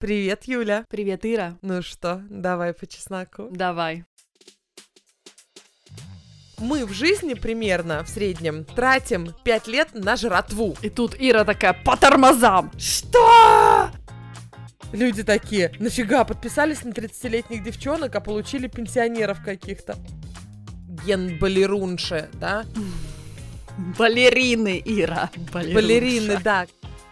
Привет, Юля. Привет, Ира. Ну что, давай по чесноку. Давай. Мы в жизни примерно в среднем тратим 5 лет на жратву. И тут Ира такая, по тормозам. Что? Люди такие, нафига подписались на 30-летних девчонок, а получили пенсионеров каких-то. Ген балерунши, да? Балерины, Ира. Балерины, да.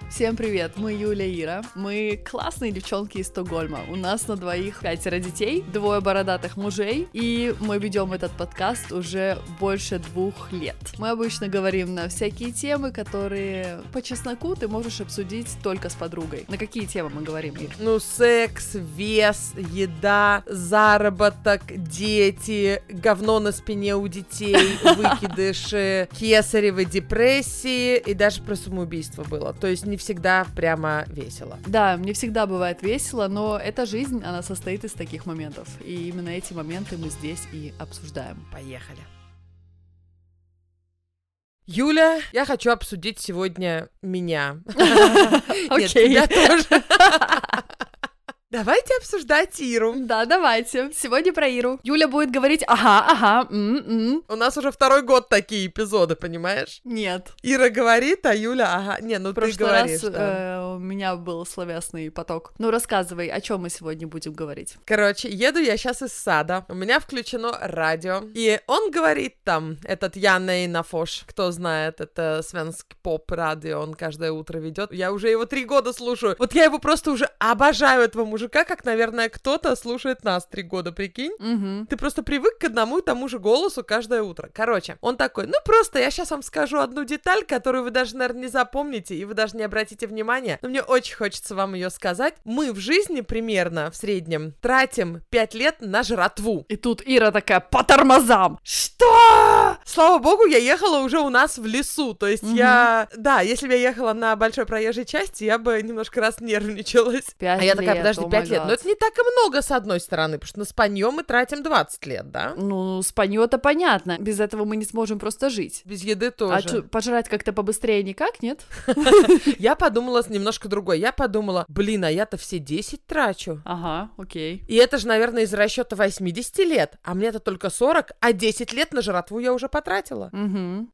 Всем привет, мы Юля Ира. Мы классные девчонки из Стокгольма. У нас на двоих пятеро детей, двое бородатых мужей, и мы ведем этот подкаст уже больше двух лет. Мы обычно говорим на всякие темы, которые по чесноку ты можешь обсудить только с подругой. На какие темы мы говорим, Ир? Ну, секс, вес, еда, заработок, дети, говно на спине у детей, выкидыши, кесаревы депрессии и даже про самоубийство было. То есть не всегда прямо весело. Да, не всегда бывает весело, но эта жизнь, она состоит из таких моментов. И именно эти моменты мы здесь и обсуждаем. Поехали. Юля, я хочу обсудить сегодня меня. Нет, тебя тоже. Давайте обсуждать Иру. Да, давайте. Сегодня про Иру. Юля будет говорить ага, ага, м-м. У нас уже второй год такие эпизоды, понимаешь? Нет. Ира говорит, а Юля ага. Не, ну В ты прошлый говоришь. раз да. э, у меня был словесный поток. Ну, рассказывай, о чем мы сегодня будем говорить. Короче, еду я сейчас из сада. У меня включено радио. И он говорит там, этот Ян Эйнафош, кто знает, это свенский поп-радио, он каждое утро ведет. Я уже его три года слушаю. Вот я его просто уже обожаю, этого мужика, как, наверное, кто-то слушает нас три года, прикинь. Угу. Ты просто привык к одному и тому же голосу каждое утро. Короче, он такой, ну просто я сейчас вам скажу одну деталь, которую вы даже, наверное, не запомните, и вы даже не обратите внимания, но мне очень хочется вам ее сказать. Мы в жизни примерно в среднем тратим 5 лет на жратву. И тут Ира такая, по тормозам. Что? Слава богу, я ехала уже у нас в лесу, то есть Мгм. я... Да, если бы я ехала на большой проезжей части, я бы немножко раз нервничалась. Пять а я такая, лет, подожди, о 5 май лет, гад. но это не так и много с одной стороны, потому что на спанье мы тратим 20 лет, да? Ну, спанье-то понятно. Без этого мы не сможем просто жить. Без еды А тоже. чё, пожрать как-то побыстрее никак, нет? Я подумала немножко другой. Я подумала, блин, а я-то все 10 трачу. Ага, окей. И это же, наверное, из расчета 80 лет, а мне-то только 40, а 10 лет на жратву я уже потратила.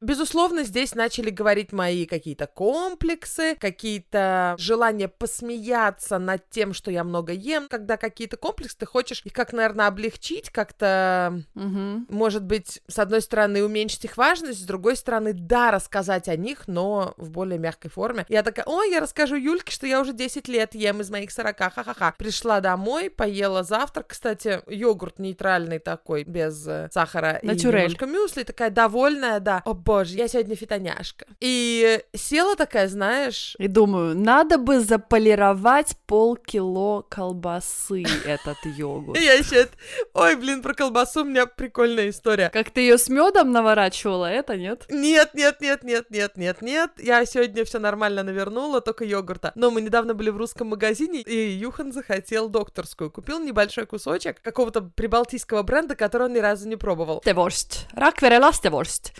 Безусловно, здесь начали говорить мои какие-то комплексы, какие-то желания посмеяться над тем, что я много ем. Когда какие-то комплексы, ты хочешь их как, наверное, облегчить, как-то, Угу. может быть, с одной стороны, уменьшить их важность, с другой стороны, да, рассказать о них, но в более мягкой форме. Я такая, ой, я расскажу Юльке, что я уже 10 лет ем из моих 40, ха-ха-ха. Пришла домой, поела завтрак, кстати, йогурт нейтральный такой, без э, сахара Натюрель. и немножко мюсли, такая довольная, да. О боже, я сегодня фитоняшка. И села такая, знаешь, И думаю, надо бы заполировать полкило колбасы этот йогурт. я еще... Ой, блин, про колбасу у меня прикольная история. Как ты ее с медом наворачивала, это нет? Нет, нет, нет, нет, нет, нет, нет. Я сегодня все нормально навернула, только йогурта. Но мы недавно были в русском магазине, и Юхан захотел докторскую. Купил небольшой кусочек какого-то прибалтийского бренда, который он ни разу не пробовал. Ластеворст. Раквере ластеворст.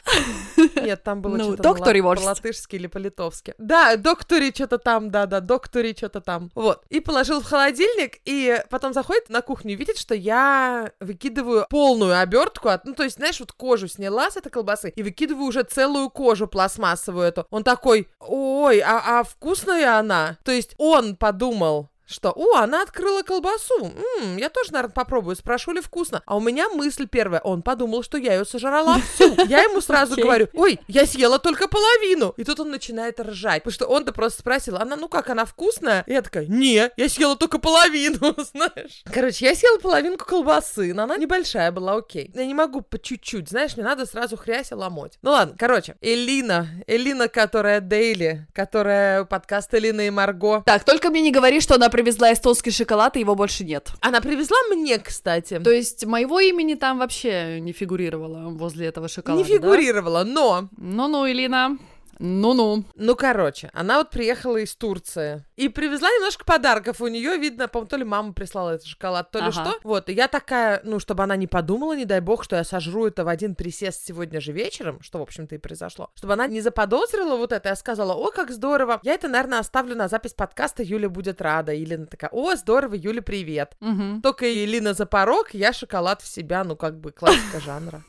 Нет, там было Ну, что-то по-латышски или по-литовски. Да, доктори что-то там, да-да, доктори что-то там. Вот. И положил в холодильник, и потом заходит на кухню и видит, что я выкидываю полную обертку, от, ну, то есть, знаешь, вот кожу сняла с этой колбасы, и выкидываю уже целую кожу пластмассовую эту. Он такой, ой, а, а вкусная она? То есть он подумал, что, о, она открыла колбасу. М, я тоже, наверное, попробую. Спрошу ли вкусно. А у меня мысль первая. Он подумал, что я ее сожрала всю. Я ему сразу говорю, ой, я съела только половину. И тут он начинает ржать. Потому что он-то просто спросил, она, ну как, она вкусная? И я такая, не, я съела только половину, знаешь. Короче, я съела половинку колбасы, но она небольшая была, окей. Я не могу по чуть-чуть, знаешь, мне надо сразу хрясь и ломоть. Ну ладно, короче, Элина, Элина, которая Дейли, которая подкаст Элина и Марго, Так, только мне не говори, что она привезла эстонский шоколад, и его больше нет. Она привезла мне, кстати. То есть моего имени там вообще не фигурировало возле этого шоколада, не фигурировала, но да? Ну-ну, Илина, Ну-ну. Ну, короче, она вот приехала из Турции и привезла немножко подарков. У нее, видно, по-моему, то ли мама прислала этот шоколад, то ли Ага. что. Вот, и я такая, ну, чтобы она не подумала, не дай бог, что я сожру это в один присест сегодня же вечером, что, в общем-то, и произошло. Чтобы она не заподозрила вот это, я сказала, о, как здорово. Я это, наверное, оставлю на запись подкаста, Юля будет рада. Или она такая, о, здорово, Юля, привет. Мгм. Только Елена за порог, я шоколад в себя, ну, как бы классика жанра.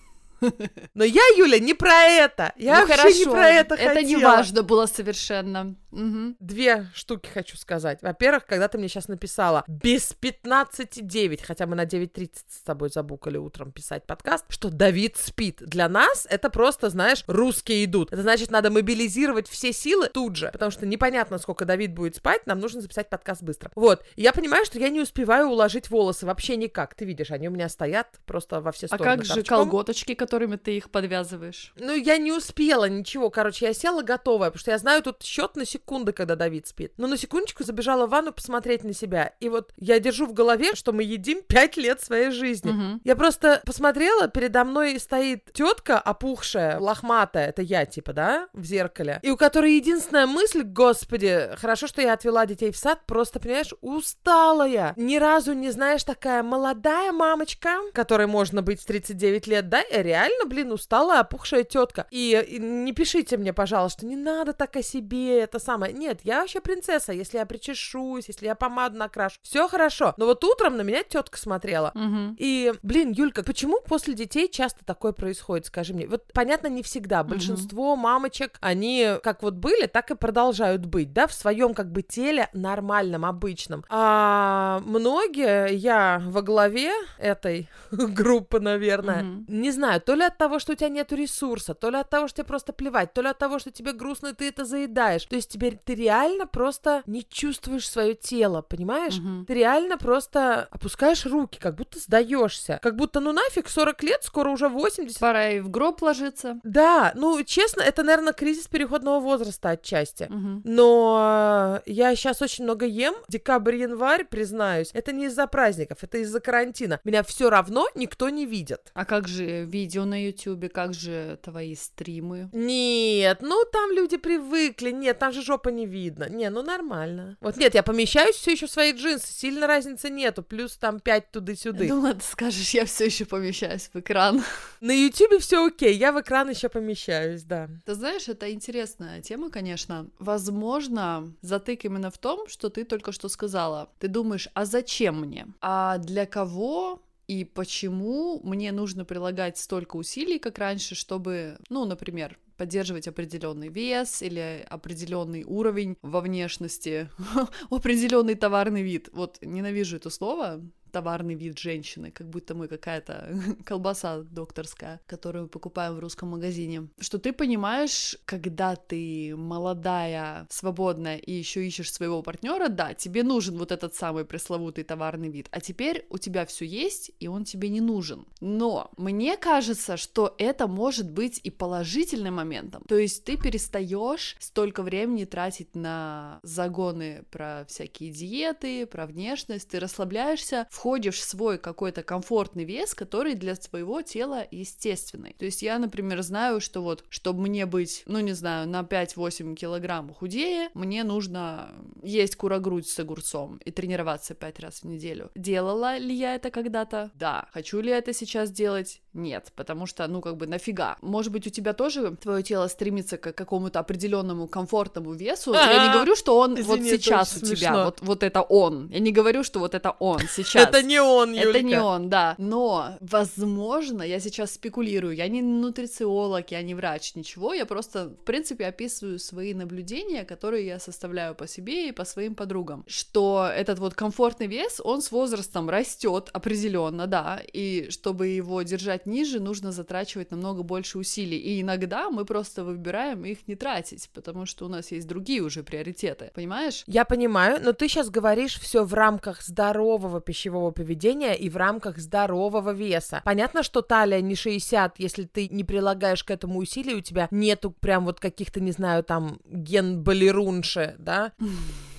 Но я, Юля, не про это. Я Ну, вообще не хорошо, про это Это не хотела. важно было совершенно. Мгм. Две штуки хочу сказать. Во-первых, когда ты мне сейчас написала без 15.9, хотя мы на 9.30 с тобой забукали утром писать подкаст, что Давид спит. Для нас это просто, знаешь, русские идут. Это значит, надо мобилизировать все силы тут же, потому что непонятно, сколько Давид будет спать, нам нужно записать подкаст быстро. Вот. И я понимаю, что я не успеваю уложить волосы вообще никак. Ты видишь, они у меня стоят просто во все А стороны. как же торчком. колготочки, которыми ты их подвязываешь? Ну, я не успела ничего. Короче, я села готовая, потому что я знаю тут счет на секунды, когда Давид спит. Но на секундочку забежала в ванну посмотреть на себя. И вот я держу в голове, что мы едим пять лет своей жизни. Мгм. Я просто посмотрела, передо мной стоит тетка опухшая, лохматая, это я, типа, да, в зеркале, и у которой единственная мысль, господи, хорошо, что я отвела детей в сад, просто, понимаешь, усталая. Ни разу не знаешь, такая молодая мамочка, которой можно быть в 39 лет, да, и реально, блин, усталая, опухшая тетка. И, и не пишите мне, пожалуйста, не надо так о себе, это самое. Нет, я вообще принцесса, если я причешусь, если я помаду накрашу, все хорошо. Но вот утром на меня тетка смотрела, Мгм. и, блин, Юлька, почему после детей часто такое происходит, скажи мне? Вот, понятно, не всегда. Большинство мамочек, они как вот были, так и продолжают быть, да, в своем как бы теле нормальном, обычном. А многие, я во главе этой группы, наверное, Мгм. не знаю, то ли от того, что у тебя нет ресурса, то ли от того, что тебе просто плевать, то ли от того, что тебе грустно, и ты это заедаешь. То есть теперь ты реально просто не чувствуешь свое тело, понимаешь? Мгм. Ты реально просто опускаешь руки, как будто сдаешься. Как будто, ну нафиг, 40 лет, скоро уже 80. Пора и в гроб ложиться. Да, ну честно, это, наверное, кризис переходного возраста отчасти. Мгм. Но я сейчас очень много ем. Декабрь-январь, признаюсь, это не из-за праздников, это из-за карантина. Меня все равно никто не видит. А как же видео на Ютубе, как же твои стримы? Нет, ну там люди привыкли, нет, там же жопа не видно. Не, ну нормально. Вот нет, я помещаюсь все еще в свои джинсы, сильно разницы нету, плюс там 5 туды-сюды. Ну ладно, скажешь, я все еще помещаюсь в экран. На Ютубе все окей, я в экран еще помещаюсь, да. Ты знаешь, это интересная тема, конечно. Возможно, затык именно в том, что ты только что сказала. Ты думаешь, а зачем мне? А для кого и почему мне нужно прилагать столько усилий, как раньше, чтобы, ну, например, поддерживать определенный вес или определенный уровень во внешности, определенный товарный вид. Вот ненавижу это слово, товарный вид женщины, как будто мы какая-то колбаса докторская, которую покупаем в русском магазине. Что ты понимаешь, когда ты молодая, свободная и еще ищешь своего партнера, да, тебе нужен вот этот самый пресловутый товарный вид, а теперь у тебя все есть, и он тебе не нужен. Но мне кажется, что это может быть и положительным моментом. То есть ты перестаешь столько времени тратить на загоны про всякие диеты, про внешность, ты расслабляешься, входишь в свой какой-то комфортный вес, который для своего тела естественный. То есть я, например, знаю, что вот, чтобы мне быть, ну не знаю, на 5-8 килограмм худее, мне нужно есть курогрудь с огурцом и тренироваться 5 раз в неделю. Делала ли я это когда-то? Да. Хочу ли я это сейчас делать? Нет, потому что, ну, как бы нафига. Может быть, у тебя тоже твое тело стремится к какому-то определенному комфортному весу. Я не говорю, что он вот Извини, это сейчас у тебя, смешно. вот, вот это он. Я не говорю, что вот это он сейчас. Это не он, Юлька. Это не он, да. Но, возможно, я сейчас спекулирую. Я не нутрициолог, я не врач, ничего. Я просто, в принципе, описываю свои наблюдения, которые я составляю по себе и по своим подругам. Что этот вот комфортный вес, он с возрастом растет определенно, да. И чтобы его держать ниже, нужно затрачивать намного больше усилий. И иногда мы просто выбираем их не тратить, потому что у нас есть другие уже приоритеты. Понимаешь? Я понимаю, но ты сейчас говоришь все в рамках здорового пищевого поведения и в рамках здорового веса. Понятно, что талия не 60, если ты не прилагаешь к этому усилий, у тебя нету прям вот каких-то, не знаю, там, ген балерунши, да?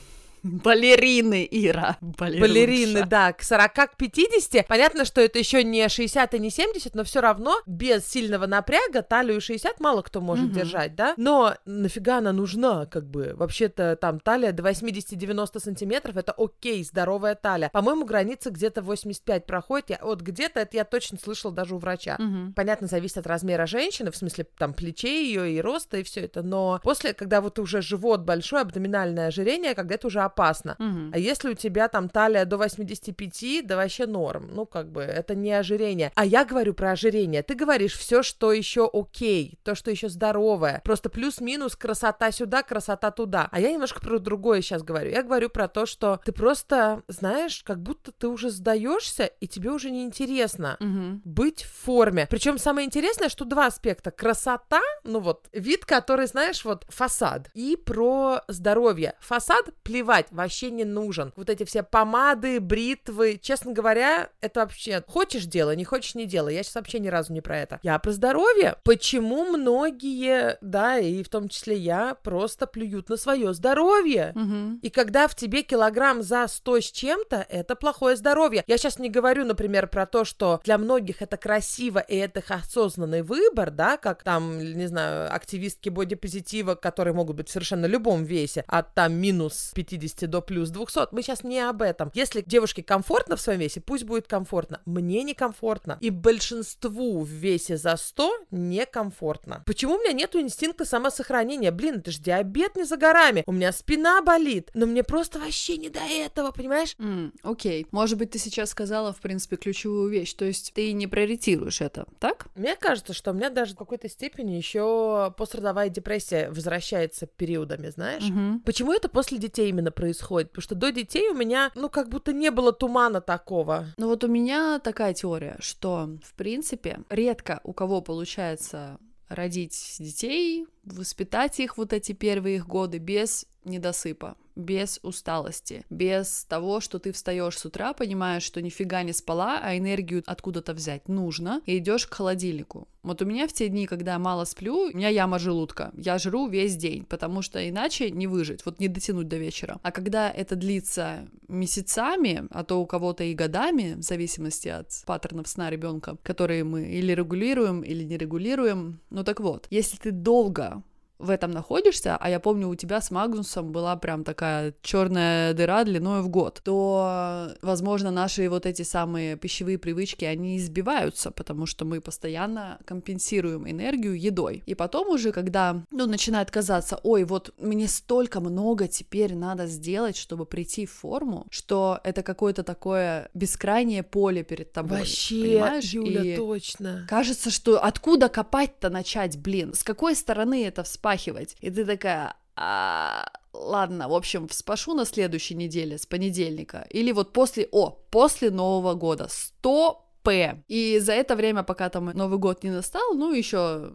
Балерины, Ира. Балерунша. Балерины, да, к 40 к 50. Понятно, что это еще не 60 и не 70, но все равно без сильного напряга талию 60 мало кто может Мгм. держать, да? Но нафига она нужна, как бы? Вообще-то там талия до 80-90 сантиметров, это окей, здоровая талия. По-моему, граница где-то 85 проходит. Я, вот где-то это я точно слышала даже у врача. Мгм. Понятно, зависит от размера женщины, в смысле там плечей ее и роста и все это, но после, когда вот уже живот большой, абдоминальное ожирение, когда это уже опасно. Мгм. А если у тебя там талия до 85, да вообще норм. Ну, как бы, это не ожирение. А я говорю про ожирение. Ты говоришь все, что еще окей, то, что еще здоровое. Просто плюс-минус красота сюда, красота туда. А я немножко про другое сейчас говорю. Я говорю про то, что ты просто, знаешь, как будто ты уже сдаешься, и тебе уже не интересно Мгм. быть в форме. Причем самое интересное, что два аспекта. Красота, ну вот, вид, который, знаешь, вот фасад. И про здоровье. Фасад, плевать, вообще не нужен. Вот эти все помады, бритвы, честно говоря, это вообще хочешь делай, не хочешь не делай. Я сейчас вообще ни разу не про это. Я про здоровье. Почему многие, да, и в том числе я, просто плюют на свое здоровье? Мгм. И когда в тебе килограмм за 100 с чем-то, это плохое здоровье. Я сейчас не говорю, например, про то, что для многих это красиво и это их осознанный выбор, да, как там, не знаю, активистки бодипозитива, которые могут быть в совершенно любом весе, от там минус 50 до плюс 200. Мы сейчас не об этом. Если девушке комфортно в своем весе, пусть будет комфортно. Мне некомфортно. И большинству в весе за 100 некомфортно. Почему у меня нету инстинкта самосохранения? Блин, это же диабет не за горами. У меня спина болит, но мне просто вообще не до этого, понимаешь? Окей. Может быть, ты сейчас сказала, в принципе, ключевую вещь. То есть ты не приоритируешь это, так? Мне кажется, что у меня даже в какой-то степени еще пострадовая депрессия возвращается периодами, знаешь? Мгм. Почему это после детей именно происходит? Потому что до детей у меня, ну, как будто не было тумана такого. Ну вот у меня такая теория, что, в принципе, редко у кого получается родить детей, воспитать их вот эти первые их годы без недосыпа, без усталости, без того, что ты встаешь с утра, понимаешь, что нифига не спала, а энергию откуда-то взять нужно, и идешь к холодильнику. Вот у меня в те дни, когда я мало сплю, у меня яма желудка. Я жру весь день, потому что иначе не выжить, вот не дотянуть до вечера. А когда это длится месяцами, а то у кого-то и годами, в зависимости от паттернов сна ребенка, которые мы или регулируем, или не регулируем. Ну так вот, если ты долго в этом находишься, а я помню, у тебя с Магнусом была прям такая черная дыра длиной в год, то, возможно, наши вот эти самые пищевые привычки, они избиваются, потому что мы постоянно компенсируем энергию едой. И потом уже, когда, ну, начинает казаться, ой, вот мне столько много теперь надо сделать, чтобы прийти в форму, что это какое-то такое бескрайнее поле перед тобой. Вообще, понимаешь? Юля, И- точно. Кажется, что откуда копать-то начать, блин? С какой стороны это вспахивать? И ты такая, «А, ладно, в общем, вспашу на следующей неделе, с понедельника. Или вот после, о, после Нового года. 100 П. И за это время, пока там Новый год не настал, ну, еще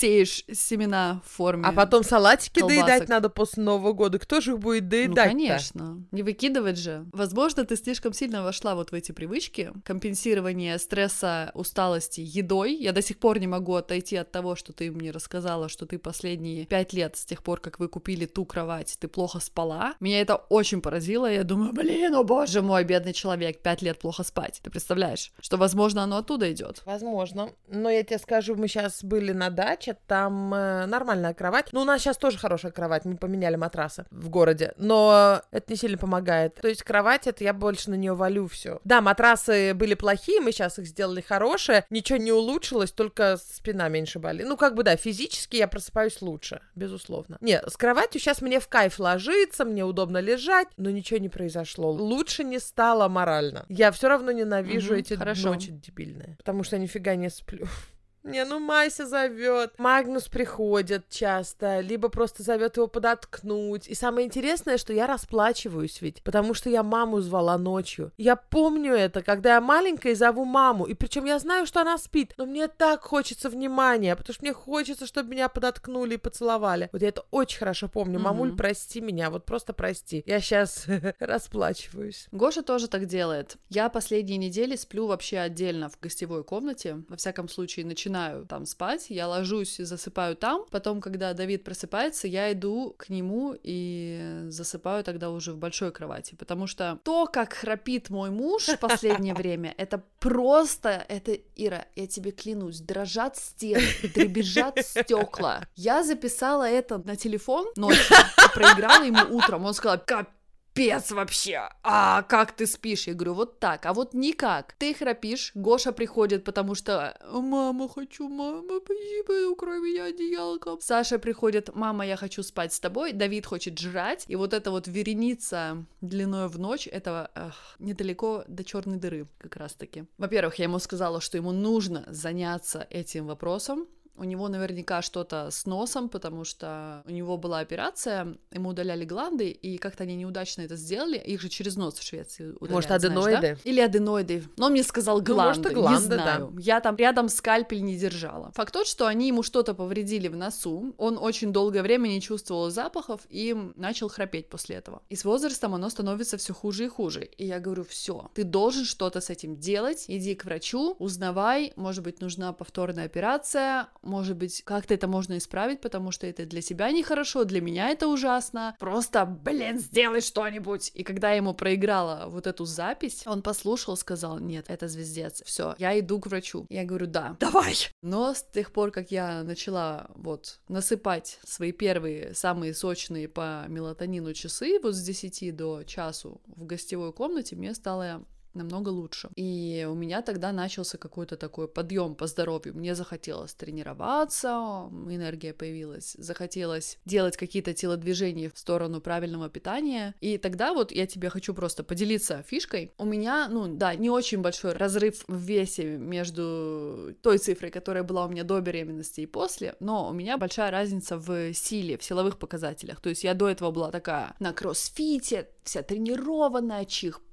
сеешь семена в форме. А потом салатики колбасок. доедать надо после Нового года. Кто же их будет Ну, доедать конечно. Не выкидывать же. Возможно, ты слишком сильно вошла вот в эти привычки. Компенсирование стресса, усталости едой. Я до сих пор не могу отойти от того, что ты мне рассказала, что ты последние пять лет с тех пор, как вы купили ту кровать, ты плохо спала. Меня это очень поразило. Я думаю, блин, о боже мой, бедный человек, пять лет плохо спать. Ты представляешь, что, возможно, оно оттуда идет. Возможно. Но я тебе скажу, мы сейчас были на даче, там э, нормальная кровать. Ну, у нас сейчас тоже хорошая кровать, мы поменяли матрасы в городе, но это не сильно помогает. То есть кровать, это я больше на нее валю все. Да, матрасы были плохие, мы сейчас их сделали хорошие, ничего не улучшилось, только спина меньше болит. Ну, как бы да, физически я просыпаюсь лучше, безусловно. Не, с кроватью сейчас мне в кайф ложиться, мне удобно лежать, но ничего не произошло. Лучше не стало морально. Я все равно ненавижу Мгм, эти хорошо. Ночи дебильные, потому что я нифига не сплю. Не, ну Мася зовет. Магнус приходит часто, либо просто зовет его подоткнуть. И самое интересное, что я расплачиваюсь ведь, потому что я маму звала ночью. Я помню это, когда я маленькая и зову маму. И причем я знаю, что она спит, но мне так хочется внимания, потому что мне хочется, чтобы меня подоткнули и поцеловали. Вот я это очень хорошо помню. Мгм. Мамуль, прости меня, вот просто прости. Я сейчас расплачиваюсь. Гоша тоже так делает. Я последние недели сплю вообще отдельно в гостевой комнате. Во всяком случае, начинаю начинаю там спать, я ложусь и засыпаю там, потом, когда Давид просыпается, я иду к нему и засыпаю тогда уже в большой кровати, потому что то, как храпит мой муж в последнее время, это просто, это, Ира, я тебе клянусь, дрожат стены, дребезжат стекла. Я записала это на телефон ночью, проиграла ему утром, он сказал, капец, капец вообще, а как ты спишь? Я говорю, вот так, а вот никак. Ты храпишь, Гоша приходит, потому что мама, хочу, мама, спасибо, укрой меня одеялком. Саша приходит, мама, я хочу спать с тобой, Давид хочет жрать, и вот эта вот вереница длиной в ночь, этого эх, недалеко до черной дыры как раз таки. Во-первых, я ему сказала, что ему нужно заняться этим вопросом, у него наверняка что-то с носом, потому что у него была операция, ему удаляли гланды, и как-то они неудачно это сделали. Их же через нос в Швеции удаляют, Может, аденоиды? Знаешь, да? Или аденоиды. Но он мне сказал гланды, ну, может, гланды, не знаю. Да. Я там рядом скальпель не держала. Факт тот, что они ему что-то повредили в носу. Он очень долгое время не чувствовал запахов и начал храпеть после этого. И с возрастом оно становится все хуже и хуже. И я говорю, все, ты должен что-то с этим делать. Иди к врачу, узнавай, может быть, нужна повторная операция, может быть, как-то это можно исправить, потому что это для тебя нехорошо, для меня это ужасно. Просто, блин, сделай что-нибудь. И когда я ему проиграла вот эту запись, он послушал, сказал, нет, это звездец, все, я иду к врачу. Я говорю, да, давай. Но с тех пор, как я начала вот насыпать свои первые, самые сочные по мелатонину часы, вот с 10 до часу в гостевой комнате, мне стало намного лучше. И у меня тогда начался какой-то такой подъем по здоровью. Мне захотелось тренироваться, энергия появилась, захотелось делать какие-то телодвижения в сторону правильного питания. И тогда вот я тебе хочу просто поделиться фишкой. У меня, ну да, не очень большой разрыв в весе между той цифрой, которая была у меня до беременности и после, но у меня большая разница в силе, в силовых показателях. То есть я до этого была такая на кроссфите, вся тренированная,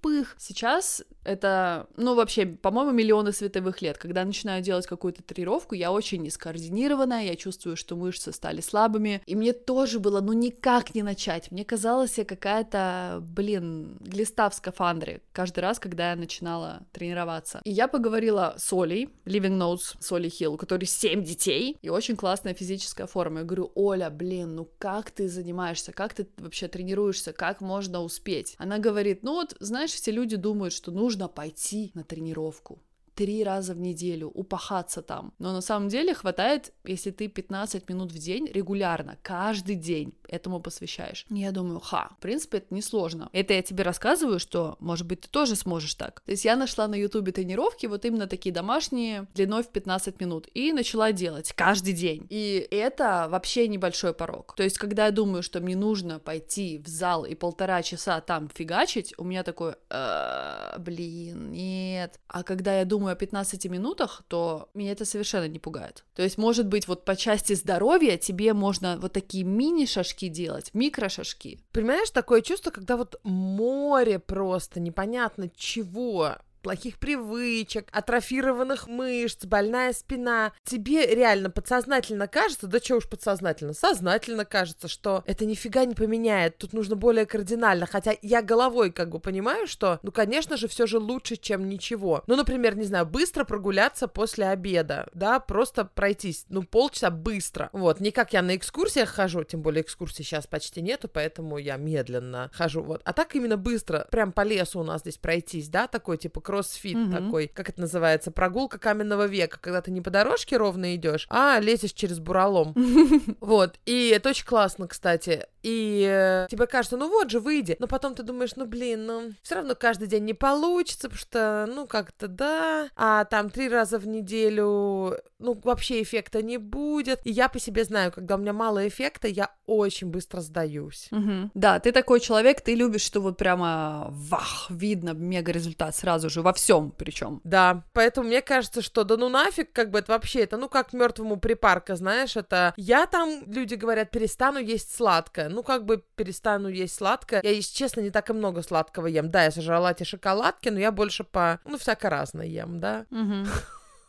чих-пых. Сейчас это, ну, вообще, по-моему, миллионы световых лет. Когда начинаю делать какую-то тренировку, я очень нескоординированная, я чувствую, что мышцы стали слабыми, и мне тоже было, ну, никак не начать. Мне казалось, я какая-то, блин, глиста в скафандре каждый раз, когда я начинала тренироваться. И я поговорила с Олей, Living Notes, с Олей Хилл, у которой 7 детей, и очень классная физическая форма. Я говорю, Оля, блин, ну как ты занимаешься, как ты вообще тренируешься, как можно успеть? Она говорит, ну вот, знаешь, все люди думают, что нужно пойти на тренировку три раза в неделю, упахаться там. Но на самом деле хватает, если ты 15 минут в день регулярно, каждый день этому посвящаешь. Я думаю, ха, в принципе, это несложно. Это я тебе рассказываю, что, может быть, ты тоже сможешь так. То есть я нашла на ютубе тренировки, вот именно такие домашние, длиной в 15 минут, и начала делать каждый день. И это вообще небольшой порог. То есть, когда я думаю, что мне нужно пойти в зал и полтора часа там фигачить, у меня такое, «Э, блин, нет. А когда я думаю, думаю о 15 минутах, то меня это совершенно не пугает. То есть, может быть, вот по части здоровья тебе можно вот такие мини-шажки делать, микрошажки. Понимаешь, такое чувство, когда вот море просто непонятно чего плохих привычек, атрофированных мышц, больная спина, тебе реально подсознательно кажется, да что уж подсознательно, сознательно кажется, что это нифига не поменяет, тут нужно более кардинально, хотя я головой как бы понимаю, что, ну, конечно же, все же лучше, чем ничего. Ну, например, не знаю, быстро прогуляться после обеда, да, просто пройтись, ну, полчаса быстро, вот, не как я на экскурсиях хожу, тем более экскурсий сейчас почти нету, поэтому я медленно хожу, вот, а так именно быстро, прям по лесу у нас здесь пройтись, да, такой, типа, кроссфит угу. такой, как это называется, прогулка каменного века, когда ты не по дорожке ровно идешь, а лезешь через буралом. Вот, и это очень классно, кстати. И э, тебе кажется, ну вот же, выйди. Но потом ты думаешь, ну блин, ну все равно каждый день не получится, потому что, ну как-то да, а там три раза в неделю, ну вообще эффекта не будет. И я по себе знаю, когда у меня мало эффекта, я очень быстро сдаюсь. Угу. Да, ты такой человек, ты любишь, что вот прямо вах, видно мега результат сразу же, во всем причем. Да, поэтому мне кажется, что да ну нафиг, как бы это вообще, это ну как мертвому припарка, знаешь, это я там, люди говорят, перестану есть сладкое, ну как бы перестану есть сладкое. Я, если честно, не так и много сладкого ем. Да, я сожрала эти шоколадки, но я больше по, ну всяко разное ем, да. Угу.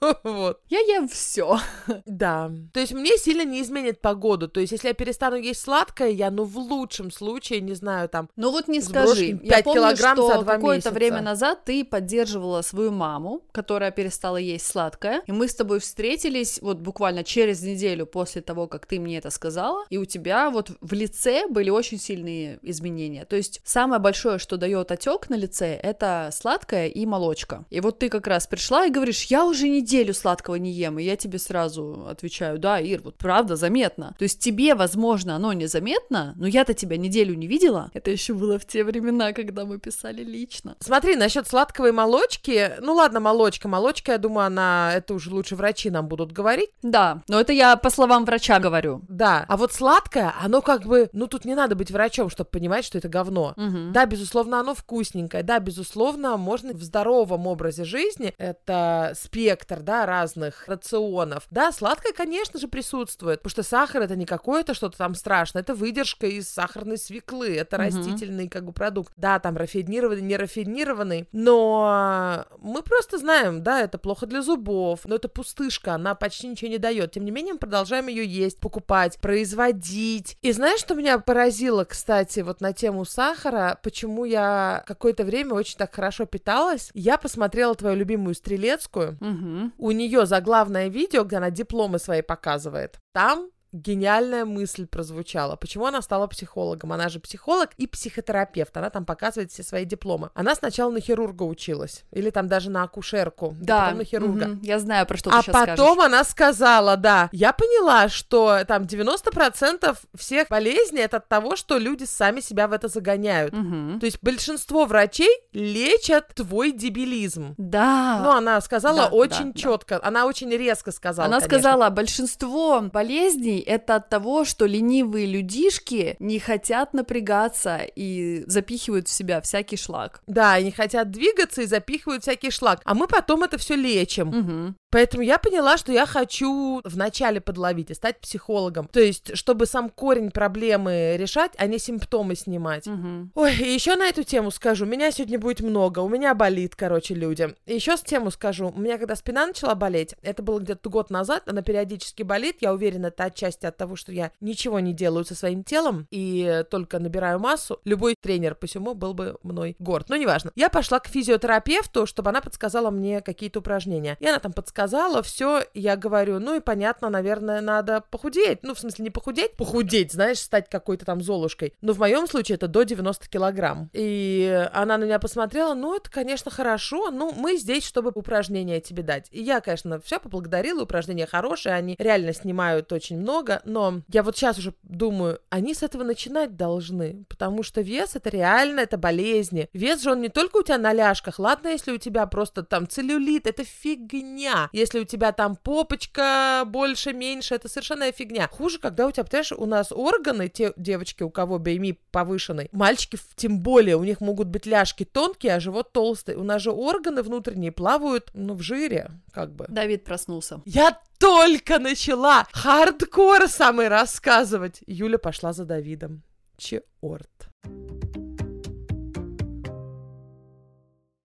Вот. Я ем все. Да. То есть мне сильно не изменит погоду. То есть если я перестану есть сладкое, я, ну, в лучшем случае, не знаю, там... Ну вот не скажи. Я 5 помню, килограмм что какое-то время назад ты поддерживала свою маму, которая перестала есть сладкое, и мы с тобой встретились вот буквально через неделю после того, как ты мне это сказала, и у тебя вот в лице были очень сильные изменения. То есть самое большое, что дает отек на лице, это сладкое и молочка. И вот ты как раз пришла и говоришь, я уже неделю сладкого не ем, и я тебе сразу отвечаю, да, Ир, вот правда заметно. То есть тебе, возможно, оно незаметно, но я-то тебя неделю не видела. Это еще было в те времена, когда мы писали лично. Смотри, насчет сладкого и молочки, ну ладно, молочка, молочка, я думаю, она, это уже лучше врачи нам будут говорить. Да, но это я по словам врача говорю. Да, а вот сладкое, оно как бы, ну тут не надо быть врачом, чтобы понимать, что это говно. Мгм. Да, безусловно, оно вкусненькое, да, безусловно, можно в здоровом образе жизни, это спектр, да, разных рационов. Да, сладкое, конечно же, присутствует, потому что сахар это не какое-то что-то там страшное, это выдержка из сахарной свеклы, это Мгм. растительный как бы продукт. Да, там рафинированный, не рафинированный, но мы просто знаем, да, это плохо для зубов, но это пустышка, она почти ничего не дает. Тем не менее, мы продолжаем ее есть, покупать, производить. И знаешь, что меня поразило, кстати, вот на тему сахара, почему я какое-то время очень так хорошо питалась? Я посмотрела твою любимую Стрелецкую, Мгм. У нее заглавное видео, где она дипломы свои показывает. Там гениальная мысль прозвучала. Почему она стала психологом? Она же психолог и психотерапевт. Она там показывает все свои дипломы. Она сначала на хирурга училась. Или там даже на акушерку. Да, потом на хирурга. мгм, я знаю, про что А ты сейчас потом она сказала, да, я поняла, что там 90% всех болезней это от того, что люди сами себя в это загоняют. Мгм. То есть большинство врачей лечат твой дебилизм. Да. Ну, она сказала да, очень да, да. четко, она очень резко сказала. Она конечно. сказала, большинство болезней это от того, что ленивые людишки не хотят напрягаться и запихивают в себя всякий шлак. Да, они хотят двигаться и запихивают всякий шлак. А мы потом это все лечим. Мгм. Поэтому я поняла, что я хочу вначале подловить и стать психологом. То есть, чтобы сам корень проблемы решать, а не симптомы снимать. Мгм. Ой, и еще на эту тему скажу. Меня сегодня будет много. У меня болит, короче, люди. Еще с тему скажу. У меня когда спина начала болеть, это было где-то год назад, она периодически болит. Я уверена, это отчасти от того, что я ничего не делаю со своим телом и только набираю массу. Любой тренер по всему был бы мной горд. Но неважно. Я пошла к физиотерапевту, чтобы она подсказала мне какие-то упражнения. И она там подсказала, все, я говорю, ну и понятно, наверное, надо похудеть. Ну, в смысле, не похудеть, похудеть, знаешь, стать какой-то там золушкой. Но в моем случае это до 90 килограмм. И она на меня посмотрела, ну, это, конечно, хорошо, ну, мы здесь, чтобы упражнения тебе дать. И я, конечно, все поблагодарила, упражнения хорошие, они реально снимают очень много, но я вот сейчас уже думаю, они с этого начинать должны, потому что вес это реально, это болезни. Вес же он не только у тебя на ляжках, ладно, если у тебя просто там целлюлит, это фигня. Если у тебя там попочка больше, меньше, это совершенно фигня. Хуже, когда у тебя, понимаешь, у нас органы, те девочки, у кого BMI повышенный, мальчики тем более, у них могут быть ляжки тонкие, а живот толстый. У нас же органы внутренние плавают, ну, в жире, как бы. Давид проснулся. Я только начала хардкор самый рассказывать. Юля пошла за Давидом. Черт.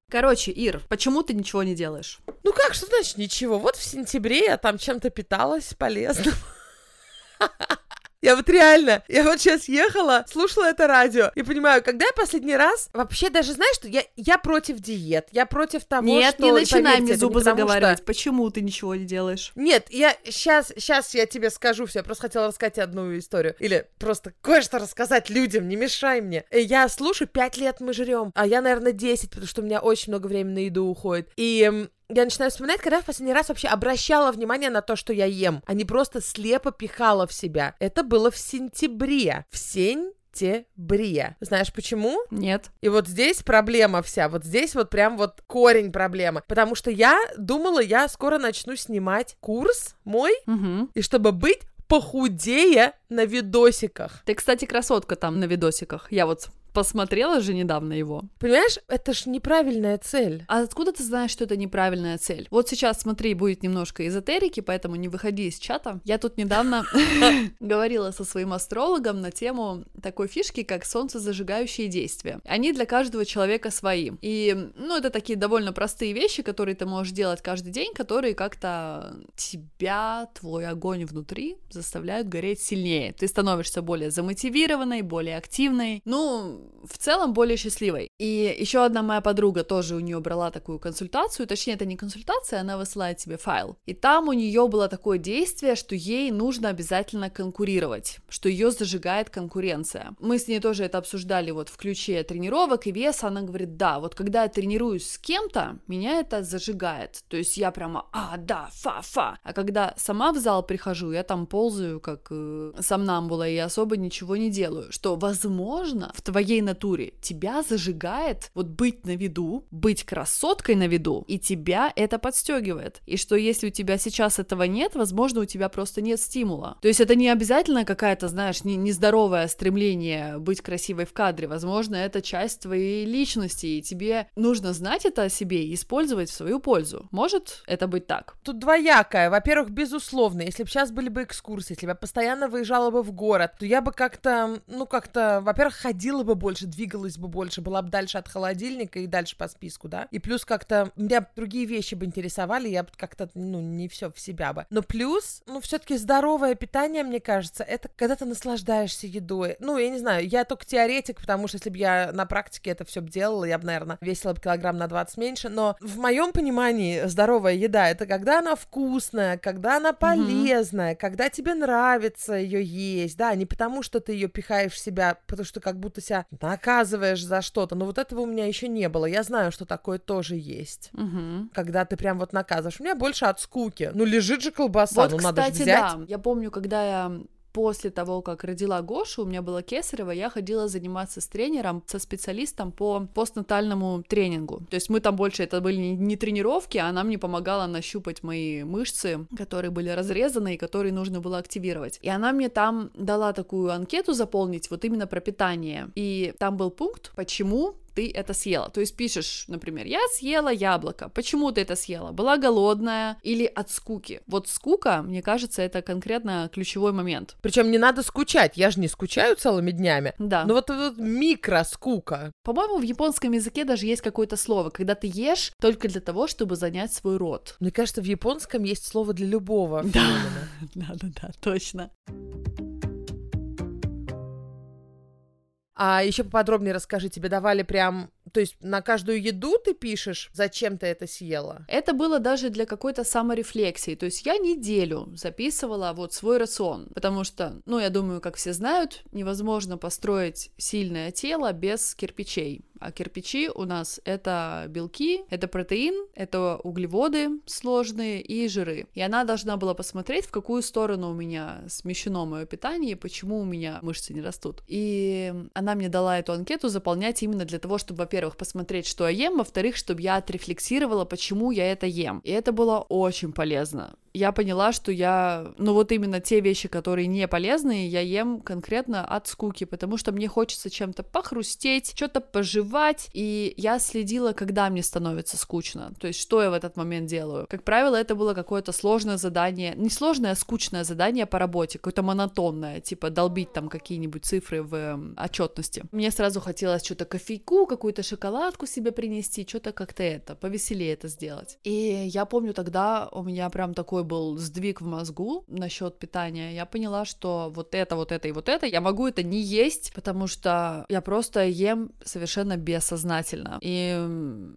Короче, Ир, почему ты ничего не делаешь? Ну как, что значит ничего? Вот в сентябре я там чем-то питалась полезным. Я вот реально, я вот сейчас ехала, слушала это радио и понимаю, когда я последний раз, вообще даже знаешь, что я, я против диет, я против того, Нет, что... не начинай мне зубы потому что- заговаривать. Почему ты ничего не делаешь? Нет, я сейчас, сейчас я тебе скажу все. Я просто хотела рассказать одну историю. Или просто кое-что рассказать людям, не мешай мне. Э, Я слушаю, пять лет мы жрем, а я, наверное, 10, потому что у меня очень много времени на еду уходит. И я начинаю вспоминать, когда в последний раз вообще обращала внимание на то, что я ем, а не просто слепо пихала в себя. Это было в сентябре. В сентябре. Знаешь почему? Нет. И вот здесь проблема вся, вот здесь вот прям вот корень проблемы. Потому что я думала, я скоро начну снимать курс мой, Мгм. и чтобы быть похудее на видосиках. Ты, кстати, красотка там на видосиках. Я вот посмотрела же недавно его. Понимаешь, это ж неправильная цель. А откуда ты знаешь, что это неправильная цель? Вот сейчас, смотри, будет немножко эзотерики, поэтому не выходи из чата. Я тут недавно говорила со своим астрологом на тему такой фишки, как солнцезажигающие действия. Они для каждого человека свои. И, ну, это такие довольно простые вещи, которые ты можешь делать каждый день, которые как-то тебя, твой огонь внутри заставляют гореть сильнее. Ты становишься более замотивированной, более активной, ну, в целом более счастливой. И еще одна моя подруга тоже у нее брала такую консультацию, точнее, это не консультация, она высылает тебе файл. И там у нее было такое действие, что ей нужно обязательно конкурировать, что ее зажигает конкуренция. Мы с ней тоже это обсуждали вот в ключе тренировок и веса, она говорит, да, вот когда я тренируюсь с кем-то, меня это зажигает. То есть я прямо, а, да, фа-фа. А когда сама в зал прихожу, я там ползаю как э, сомнамбула и особо ничего не делаю. Что, возможно, в твоей натуре тебя зажигает вот быть на виду, быть красоткой на виду, и тебя это подстегивает. И что если у тебя сейчас этого нет, возможно, у тебя просто нет стимула. То есть это не обязательно какая-то, знаешь, не, нездоровое стремление быть красивой в кадре. Возможно, это часть твоей личности, и тебе нужно знать это о себе и использовать в свою пользу. Может это быть так? Тут двоякое. Во-первых, безусловно, если бы сейчас были бы экскурсии, если бы я постоянно выезжала бы в город, то я бы как-то, ну, как-то, во-первых, ходила бы больше, двигалась бы больше, была бы дальше от холодильника и дальше по списку, да. И плюс как-то меня другие вещи бы интересовали, я бы как-то, ну, не все в себя бы. Но плюс, ну, все-таки здоровое питание, мне кажется, это когда ты наслаждаешься едой. Ну, я не знаю, я только теоретик, потому что если бы я на практике это все делала, я бы, наверное, весила бы килограмм на 20 меньше. Но в моем понимании здоровая еда это когда она вкусная, когда она полезная, mm-hmm. когда тебе нравится ее есть, да, не потому что ты ее пихаешь в себя, потому что как будто себя наказываешь за что-то. Но вот этого у меня еще не было. Я знаю, что такое тоже есть. Угу. Когда ты прям вот наказываешь. У меня больше от скуки. Ну, лежит же колбаса, вот, ну кстати, надо же взять. да. Я помню, когда я после того, как родила Гошу, у меня было кесарево, я ходила заниматься с тренером, со специалистом по постнатальному тренингу. То есть мы там больше, это были не тренировки, а она мне помогала нащупать мои мышцы, которые были разрезаны и которые нужно было активировать. И она мне там дала такую анкету заполнить, вот именно про питание. И там был пункт, почему ты это съела. То есть пишешь, например, я съела яблоко. Почему ты это съела? Была голодная или от скуки? Вот скука, мне кажется, это конкретно ключевой момент. Причем не надо скучать. Я же не скучаю целыми днями. Да. Но вот, вот микроскука. По-моему, в японском языке даже есть какое-то слово, когда ты ешь только для того, чтобы занять свой рот. Мне кажется, в японском есть слово для любого. Да, да, да, да, точно. А еще поподробнее расскажи, тебе давали прям, то есть на каждую еду ты пишешь, зачем ты это съела? Это было даже для какой-то саморефлексии, то есть я неделю записывала вот свой рацион, потому что, ну, я думаю, как все знают, невозможно построить сильное тело без кирпичей, а кирпичи у нас это белки, это протеин, это углеводы сложные и жиры. И она должна была посмотреть, в какую сторону у меня смещено мое питание почему у меня мышцы не растут. И она мне дала эту анкету заполнять именно для того, чтобы, во-первых, посмотреть, что я ем, во-вторых, чтобы я отрефлексировала, почему я это ем. И это было очень полезно я поняла, что я, ну вот именно те вещи, которые не полезные, я ем конкретно от скуки, потому что мне хочется чем-то похрустеть, что-то пожевать, и я следила, когда мне становится скучно, то есть что я в этот момент делаю. Как правило, это было какое-то сложное задание, не сложное, а скучное задание по работе, какое-то монотонное, типа долбить там какие-нибудь цифры в э, отчетности. Мне сразу хотелось что-то кофейку, какую-то шоколадку себе принести, что-то как-то это, повеселее это сделать. И я помню тогда у меня прям такой такой был сдвиг в мозгу насчет питания, я поняла, что вот это, вот это и вот это, я могу это не есть, потому что я просто ем совершенно бессознательно. И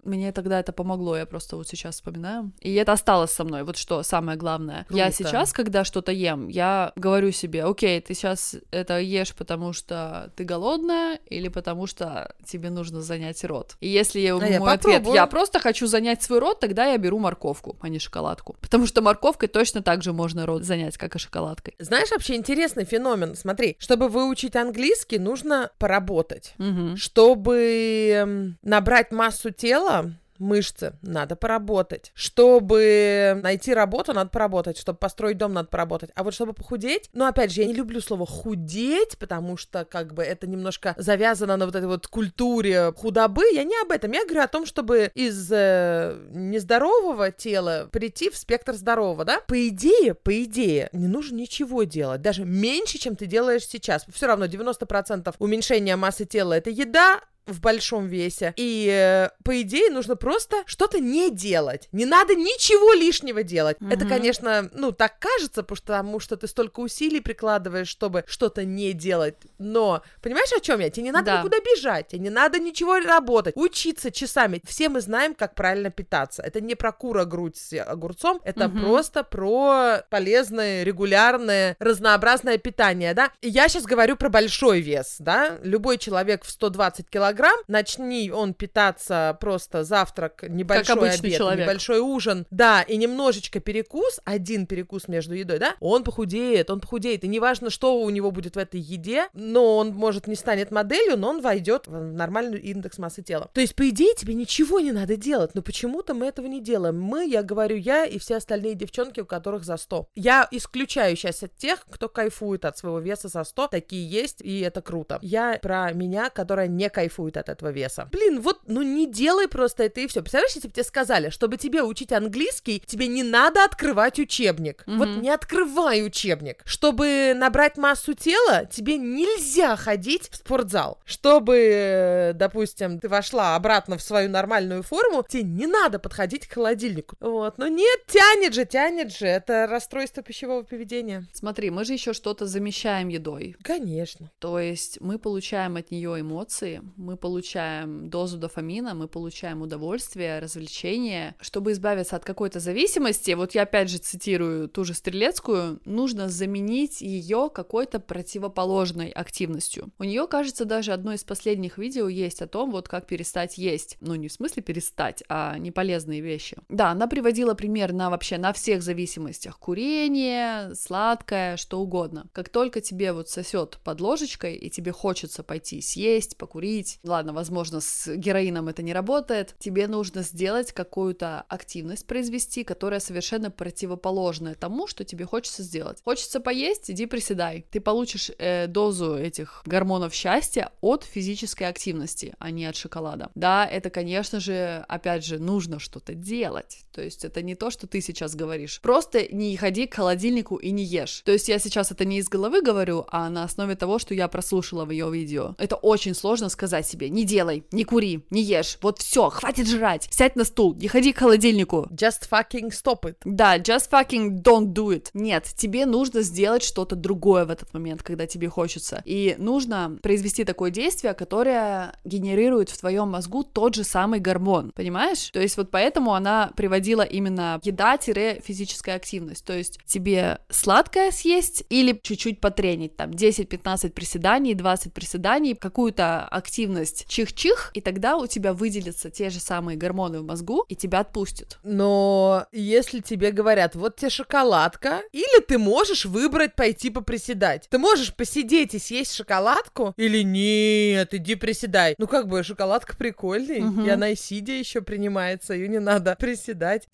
мне тогда это помогло, я просто вот сейчас вспоминаю. И это осталось со мной, вот что самое главное. Круто. Я сейчас, когда что-то ем, я говорю себе, окей, ты сейчас это ешь, потому что ты голодная, или потому что тебе нужно занять рот. И если а мой ответ, я просто хочу занять свой рот, тогда я беру морковку, а не шоколадку. Потому что морковка морковкой точно так же можно рот занять, как и шоколадкой. Знаешь, вообще интересный феномен. Смотри, чтобы выучить английский, нужно поработать. Угу. Чтобы набрать массу тела, мышцы, надо поработать. Чтобы найти работу, надо поработать. Чтобы построить дом, надо поработать. А вот чтобы похудеть, ну, опять же, я не люблю слово худеть, потому что, как бы, это немножко завязано на вот этой вот культуре худобы. Я не об этом. Я говорю о том, чтобы из э, нездорового тела прийти в спектр здорового, да? По идее, по идее, не нужно ничего делать. Даже меньше, чем ты делаешь сейчас. Все равно 90% уменьшения массы тела — это еда, в большом весе. И, э, по идее, нужно просто что-то не делать. Не надо ничего лишнего делать. Mm-hmm. Это, конечно, ну, так кажется, потому что ты столько усилий прикладываешь, чтобы что-то не делать. Но, понимаешь, о чем я? Тебе не надо да. никуда бежать, тебе не надо ничего работать, учиться часами. Все мы знаем, как правильно питаться. Это не про кура грудь с огурцом, это mm-hmm. просто про полезное, регулярное, разнообразное питание, да? И я сейчас говорю про большой вес, да? Любой человек в 120 килограмм килограмм, начни он питаться просто завтрак, небольшой обед, человек. небольшой ужин, да, и немножечко перекус, один перекус между едой, да, он похудеет, он похудеет, и неважно, что у него будет в этой еде, но он, может, не станет моделью, но он войдет в нормальный индекс массы тела. То есть, по идее, тебе ничего не надо делать, но почему-то мы этого не делаем. Мы, я говорю, я и все остальные девчонки, у которых за 100. Я исключаю сейчас от тех, кто кайфует от своего веса за 100, такие есть, и это круто. Я про меня, которая не кайфует кайфует от этого веса. Блин, вот, ну не делай просто это и все. Представляешь, если бы тебе сказали, чтобы тебе учить английский, тебе не надо открывать учебник. Mm-hmm. Вот не открывай учебник. Чтобы набрать массу тела, тебе нельзя ходить в спортзал. Чтобы, допустим, ты вошла обратно в свою нормальную форму, тебе не надо подходить к холодильнику. Вот, но нет, тянет же, тянет же. Это расстройство пищевого поведения. Смотри, мы же еще что-то замещаем едой. Конечно. То есть мы получаем от нее эмоции, мы получаем дозу дофамина, мы получаем удовольствие, развлечение. Чтобы избавиться от какой-то зависимости, вот я опять же цитирую ту же Стрелецкую, нужно заменить ее какой-то противоположной активностью. У нее, кажется, даже одно из последних видео есть о том, вот как перестать есть. Ну, не в смысле перестать, а неполезные вещи. Да, она приводила пример на вообще на всех зависимостях. Курение, сладкое, что угодно. Как только тебе вот сосет под ложечкой, и тебе хочется пойти съесть, покурить, ладно, возможно, с героином это не работает, тебе нужно сделать какую-то активность, произвести, которая совершенно противоположная тому, что тебе хочется сделать. Хочется поесть, иди приседай. Ты получишь э, дозу этих гормонов счастья от физической активности, а не от шоколада. Да, это, конечно же, опять же, нужно что-то делать. То есть это не то, что ты сейчас говоришь. Просто не ходи к холодильнику и не ешь. То есть я сейчас это не из головы говорю, а на основе того, что я прослушала в ее видео. Это очень сложно сказать себе, не делай, не кури, не ешь, вот все, хватит жрать, сядь на стул, не ходи к холодильнику. Just fucking stop it. Да, just fucking don't do it. Нет, тебе нужно сделать что-то другое в этот момент, когда тебе хочется. И нужно произвести такое действие, которое генерирует в твоем мозгу тот же самый гормон, понимаешь? То есть вот поэтому она приводила именно еда-физическая активность. То есть тебе сладкое съесть или чуть-чуть потренить, там 10-15 приседаний, 20 приседаний, какую-то активность активность чих-чих, и тогда у тебя выделятся те же самые гормоны в мозгу, и тебя отпустят. Но если тебе говорят, вот тебе шоколадка, или ты можешь выбрать пойти поприседать. Ты можешь посидеть и съесть шоколадку, или нет, иди приседай. Ну как бы шоколадка прикольный, угу. и она и сидя еще принимается, ее не надо приседать.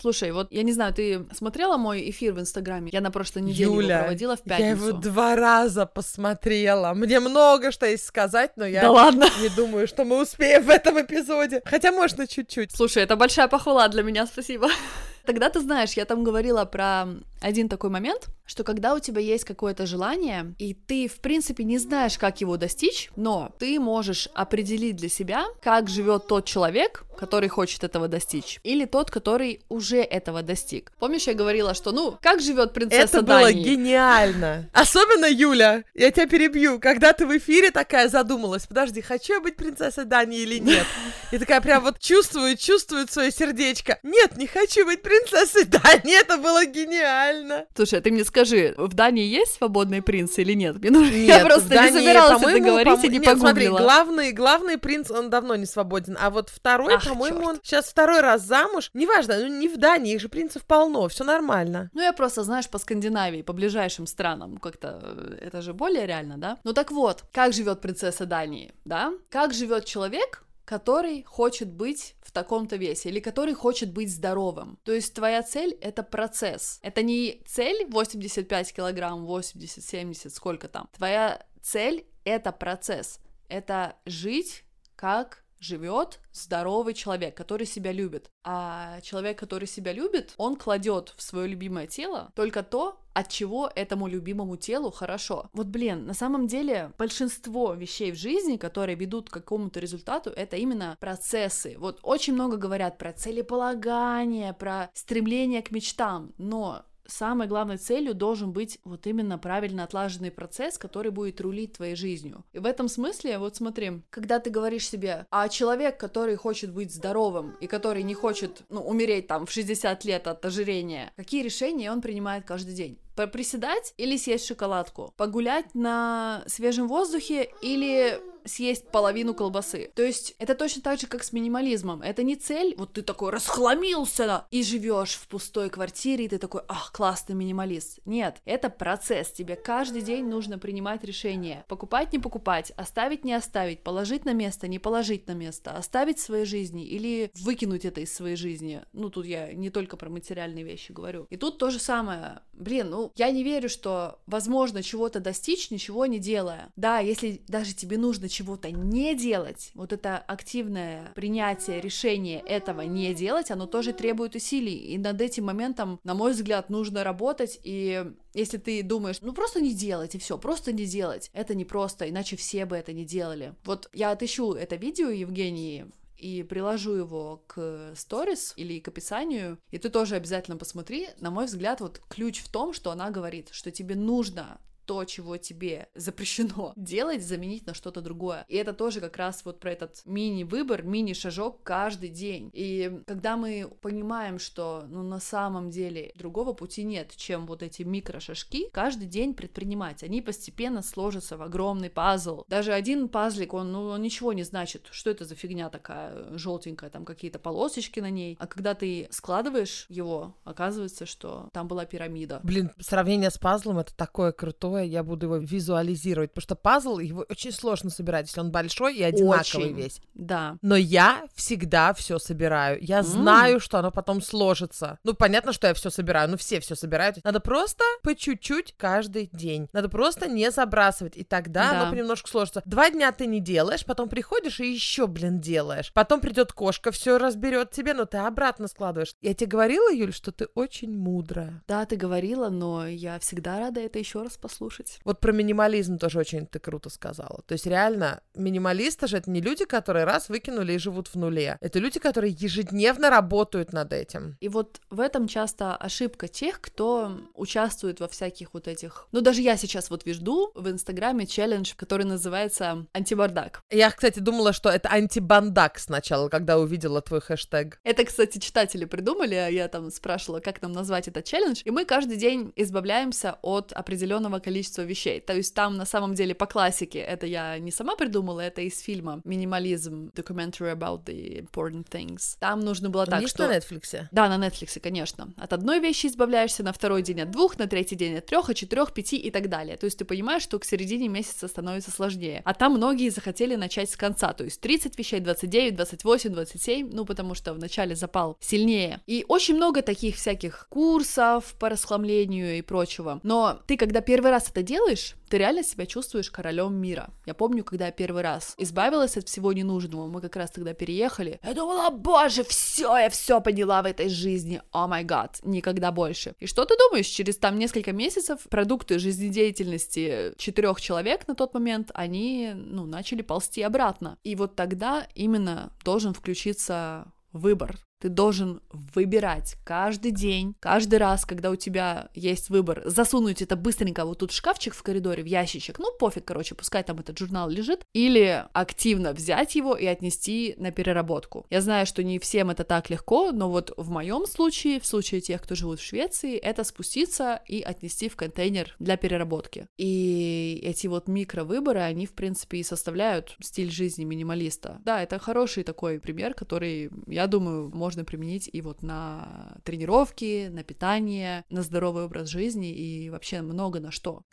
Слушай, вот я не знаю, ты смотрела мой эфир в Инстаграме? Я на прошлой неделе Юля, его проводила в пятницу. Я его два раза посмотрела. Мне много что есть сказать, но я да ладно. не думаю, что мы успеем в этом эпизоде. Хотя можно чуть-чуть. Слушай, это большая похвала для меня, спасибо. Тогда ты знаешь, я там говорила про один такой момент, что когда у тебя есть какое-то желание, и ты, в принципе, не знаешь, как его достичь, но ты можешь определить для себя, как живет тот человек, который хочет этого достичь, или тот, который уже этого достиг. Помнишь, я говорила, что, ну, как живет принцесса Это Дании? было гениально. Особенно Юля, я тебя перебью, когда ты в эфире такая задумалась, подожди, хочу я быть принцессой Дании или нет? И такая прям вот чувствует, чувствует свое сердечко. Нет, не хочу быть принцессой Дании, это было гениально Реально. Слушай, а ты мне скажи, в Дании есть свободные принцы или нет? Мне нужно... Нет, я просто Дании, не собиралась это говорить и по- не Нет, смотри, погуглила. главный, главный принц, он давно не свободен, а вот второй, Ах, по-моему, чёрт. он сейчас второй раз замуж. Неважно, ну не в Дании, их же принцев полно, все нормально. Ну, я просто, знаешь, по Скандинавии, по ближайшим странам, как-то э, это же более реально, да? Ну так вот, как живет принцесса Дании, да? Как живет человек, который хочет быть в таком-то весе или который хочет быть здоровым. То есть твоя цель — это процесс. Это не цель 85 килограмм, 80, 70, сколько там. Твоя цель — это процесс. Это жить как живет здоровый человек, который себя любит. А человек, который себя любит, он кладет в свое любимое тело только то, от чего этому любимому телу хорошо. Вот, блин, на самом деле большинство вещей в жизни, которые ведут к какому-то результату, это именно процессы. Вот очень много говорят про целеполагание, про стремление к мечтам, но самой главной целью должен быть вот именно правильно отлаженный процесс, который будет рулить твоей жизнью. И в этом смысле, вот смотри, когда ты говоришь себе, а человек, который хочет быть здоровым и который не хочет, ну, умереть там в 60 лет от ожирения, какие решения он принимает каждый день? Приседать или съесть шоколадку? Погулять на свежем воздухе или съесть половину колбасы. То есть это точно так же, как с минимализмом. Это не цель, вот ты такой расхламился и живешь в пустой квартире, и ты такой, ах, классный минималист. Нет, это процесс. Тебе каждый день нужно принимать решение. Покупать, не покупать, оставить, не оставить, положить на место, не положить на место, оставить в своей жизни или выкинуть это из своей жизни. Ну, тут я не только про материальные вещи говорю. И тут то же самое. Блин, ну, я не верю, что возможно чего-то достичь, ничего не делая. Да, если даже тебе нужно чего-то не делать, вот это активное принятие решения этого не делать, оно тоже требует усилий. И над этим моментом, на мой взгляд, нужно работать. И если ты думаешь, ну просто не делать, и все, просто не делать, это не просто, иначе все бы это не делали. Вот я отыщу это видео Евгении и приложу его к сторис или к описанию, и ты тоже обязательно посмотри. На мой взгляд, вот ключ в том, что она говорит, что тебе нужно то, чего тебе запрещено делать, заменить на что-то другое. И это тоже как раз вот про этот мини-выбор, мини-шажок каждый день. И когда мы понимаем, что ну, на самом деле другого пути нет, чем вот эти микрошажки, каждый день предпринимать, они постепенно сложатся в огромный пазл. Даже один пазлик, он, ну, он ничего не значит. Что это за фигня такая желтенькая, там какие-то полосочки на ней. А когда ты складываешь его, оказывается, что там была пирамида. Блин, сравнение с пазлом это такое крутое, я буду его визуализировать, потому что пазл его очень сложно собирать, если он большой и одинаковый Очень. весь. Да. Но я всегда все собираю. Я М. знаю, что оно потом сложится. Ну, понятно, что я все собираю, ну все все собирают. Надо просто по чуть-чуть каждый день. Надо просто не забрасывать, и тогда Да. оно понемножку сложится. Два дня ты не делаешь, потом приходишь и еще, блин, делаешь. Потом придет кошка, все разберет тебе, но ты обратно складываешь. Я тебе говорила, Юль, что ты очень мудрая. Да, ты говорила, но я всегда рада это еще раз послушать. Вот про минимализм тоже очень ты круто сказала. То есть реально, минималисты же это не люди, которые раз выкинули и живут в нуле. Это люди, которые ежедневно работают над этим. И вот в этом часто ошибка тех, кто участвует во всяких вот этих... Ну, даже я сейчас вот вижу в Инстаграме челлендж, который называется «Антибардак». Я, кстати, думала, что это антибандак сначала, когда увидела твой хэштег. Это, кстати, читатели придумали, а я там спрашивала, как нам назвать этот челлендж, и мы каждый день избавляемся от определенного количества вещей. То есть там на самом деле по классике, это я не сама придумала, это из фильма «Минимализм», documentary about the important things. Там нужно было так, есть что... на Netflix? Да, на Netflix, конечно. От одной вещи избавляешься, на второй день от двух, на третий день от трех, от четырех, пяти и так далее. То есть ты понимаешь, что к середине месяца становится сложнее. А там многие захотели начать с конца, то есть 30 вещей, 29, 28, 27, ну потому что вначале запал сильнее. И очень много таких всяких курсов по расхламлению и прочего. Но ты, когда первый раз это делаешь, ты реально себя чувствуешь королем мира. Я помню, когда я первый раз избавилась от всего ненужного, мы как раз тогда переехали. Я думала, боже, все, я все поняла в этой жизни. О май гад, никогда больше. И что ты думаешь, через там несколько месяцев продукты жизнедеятельности четырех человек на тот момент, они, ну, начали ползти обратно. И вот тогда именно должен включиться выбор. Ты должен выбирать каждый день, каждый раз, когда у тебя есть выбор, засунуть это быстренько вот тут в шкафчик в коридоре, в ящичек, ну пофиг, короче, пускай там этот журнал лежит, или активно взять его и отнести на переработку. Я знаю, что не всем это так легко, но вот в моем случае, в случае тех, кто живут в Швеции, это спуститься и отнести в контейнер для переработки. И эти вот микровыборы, они, в принципе, и составляют стиль жизни минималиста. Да, это хороший такой пример, который, я думаю, можно применить и вот на тренировки, на питание, на здоровый образ жизни и вообще много на что.